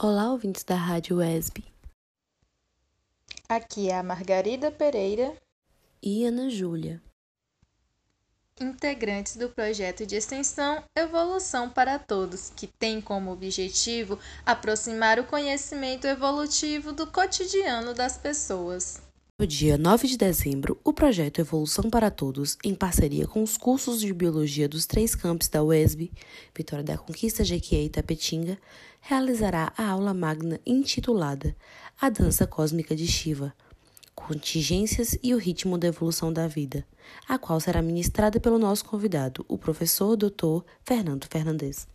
Olá, ouvintes da Rádio WESB. Aqui é a Margarida Pereira e Ana Júlia, integrantes do projeto de extensão Evolução para Todos, que tem como objetivo aproximar o conhecimento evolutivo do cotidiano das pessoas. No dia 9 de dezembro, o projeto Evolução para Todos, em parceria com os cursos de Biologia dos três campos da UESB, Vitória da Conquista, Jequié e Tapetinga, realizará a aula magna intitulada A Dança Cósmica de Shiva, Contingências e o Ritmo da Evolução da Vida, a qual será ministrada pelo nosso convidado, o professor Dr. Fernando Fernandes.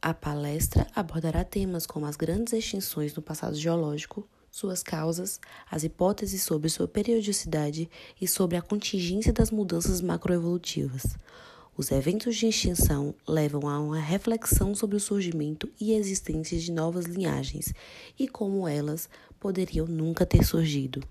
A palestra abordará temas como as grandes extinções no passado geológico, suas causas, as hipóteses sobre sua periodicidade e sobre a contingência das mudanças macroevolutivas. Os eventos de extinção levam a uma reflexão sobre o surgimento e existência de novas linhagens e como elas poderiam nunca ter surgido.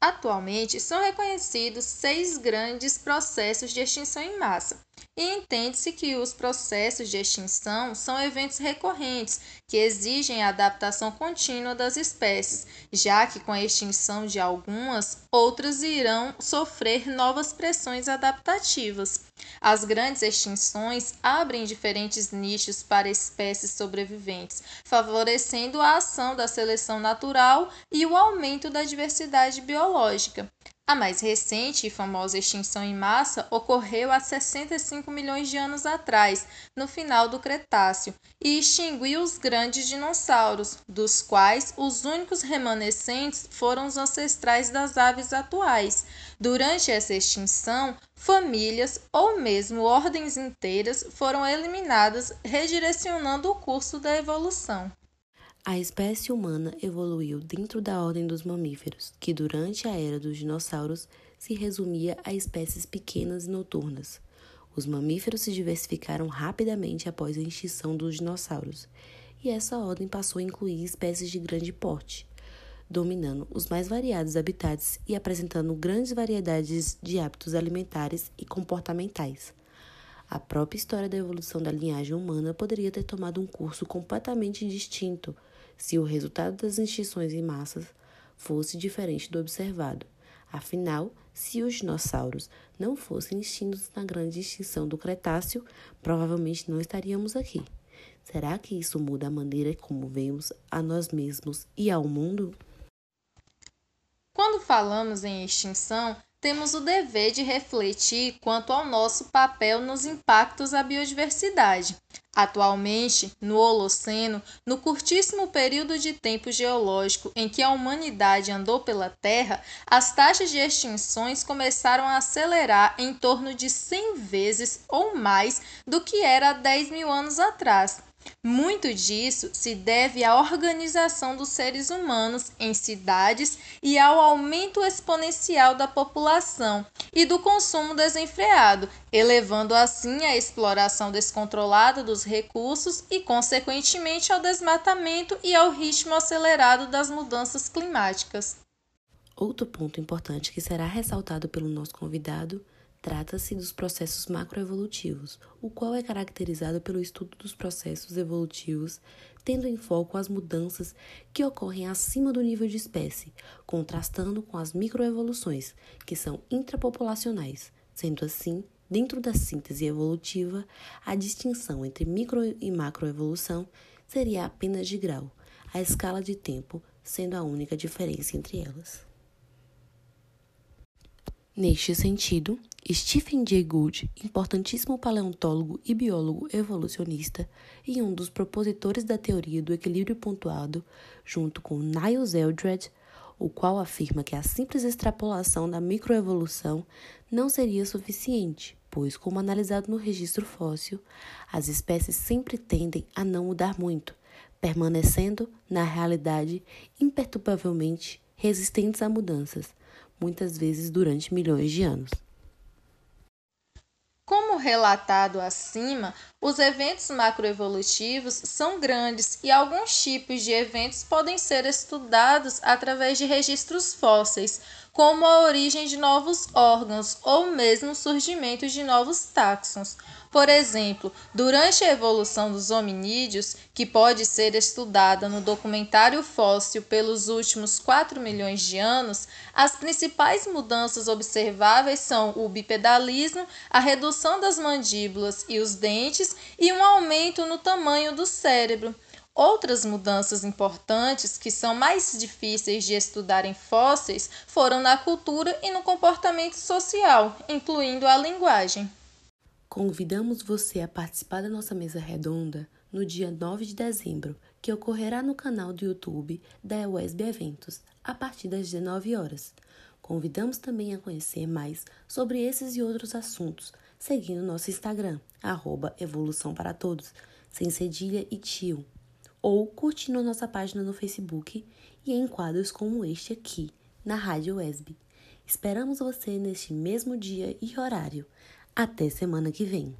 Atualmente, são reconhecidos seis grandes processos de extinção em massa, e entende-se que os processos de extinção são eventos recorrentes que exigem a adaptação contínua das espécies, já que com a extinção de algumas, outras irão sofrer novas pressões adaptativas. As grandes extinções abrem diferentes nichos para espécies sobreviventes, favorecendo a ação da seleção natural e o aumento da diversidade biológica. A mais recente e famosa extinção em massa ocorreu há 65 milhões de anos atrás, no final do Cretáceo, e extinguiu os grandes dinossauros, dos quais os únicos remanescentes foram os ancestrais das aves atuais. Durante essa extinção, famílias ou mesmo ordens inteiras foram eliminadas, redirecionando o curso da evolução. A espécie humana evoluiu dentro da ordem dos mamíferos, que durante a era dos dinossauros se resumia a espécies pequenas e noturnas. Os mamíferos se diversificaram rapidamente após a extinção dos dinossauros, e essa ordem passou a incluir espécies de grande porte, dominando os mais variados habitats e apresentando grandes variedades de hábitos alimentares e comportamentais. A própria história da evolução da linhagem humana poderia ter tomado um curso completamente distinto se o resultado das extinções em massas fosse diferente do observado. Afinal, se os dinossauros não fossem extintos na grande extinção do Cretáceo, provavelmente não estaríamos aqui. Será que isso muda a maneira como vemos a nós mesmos e ao mundo? Quando falamos em extinção, temos o dever de refletir quanto ao nosso papel nos impactos à biodiversidade. Atualmente, no Holoceno, no curtíssimo período de tempo geológico em que a humanidade andou pela Terra, as taxas de extinções começaram a acelerar em torno de 100 vezes ou mais do que era há 10 mil anos atrás. Muito disso se deve à organização dos seres humanos em cidades e ao aumento exponencial da população e do consumo desenfreado, elevando assim a exploração descontrolada dos recursos e, consequentemente, ao desmatamento e ao ritmo acelerado das mudanças climáticas. Outro ponto importante que será ressaltado pelo nosso convidado Trata-se dos processos macroevolutivos, o qual é caracterizado pelo estudo dos processos evolutivos, tendo em foco as mudanças que ocorrem acima do nível de espécie, contrastando com as microevoluções, que são intrapopulacionais. Sendo assim, dentro da síntese evolutiva, a distinção entre micro e macroevolução seria apenas de grau, a escala de tempo sendo a única diferença entre elas. Neste sentido, Stephen Jay Gould, importantíssimo paleontólogo e biólogo evolucionista e um dos propositores da teoria do equilíbrio pontuado, junto com Niles Eldred, o qual afirma que a simples extrapolação da microevolução não seria suficiente, pois, como analisado no registro fóssil, as espécies sempre tendem a não mudar muito, permanecendo, na realidade, imperturbavelmente resistentes a mudanças muitas vezes durante milhões de anos. Relatado acima, os eventos macroevolutivos são grandes e alguns tipos de eventos podem ser estudados através de registros fósseis, como a origem de novos órgãos ou mesmo o surgimento de novos táxons. Por exemplo, durante a evolução dos hominídeos, que pode ser estudada no documentário fóssil pelos últimos 4 milhões de anos, as principais mudanças observáveis são o bipedalismo, a redução das mandíbulas e os dentes e um aumento no tamanho do cérebro. Outras mudanças importantes, que são mais difíceis de estudar em fósseis, foram na cultura e no comportamento social, incluindo a linguagem. Convidamos você a participar da nossa mesa redonda no dia 9 de dezembro, que ocorrerá no canal do YouTube da USB Eventos, a partir das 19 horas. Convidamos também a conhecer mais sobre esses e outros assuntos, seguindo nosso Instagram, arroba Evolução para Todos, sem cedilha e tio, ou curtindo nossa página no Facebook e em quadros como este aqui, na Rádio USB. Esperamos você neste mesmo dia e horário. Até semana que vem.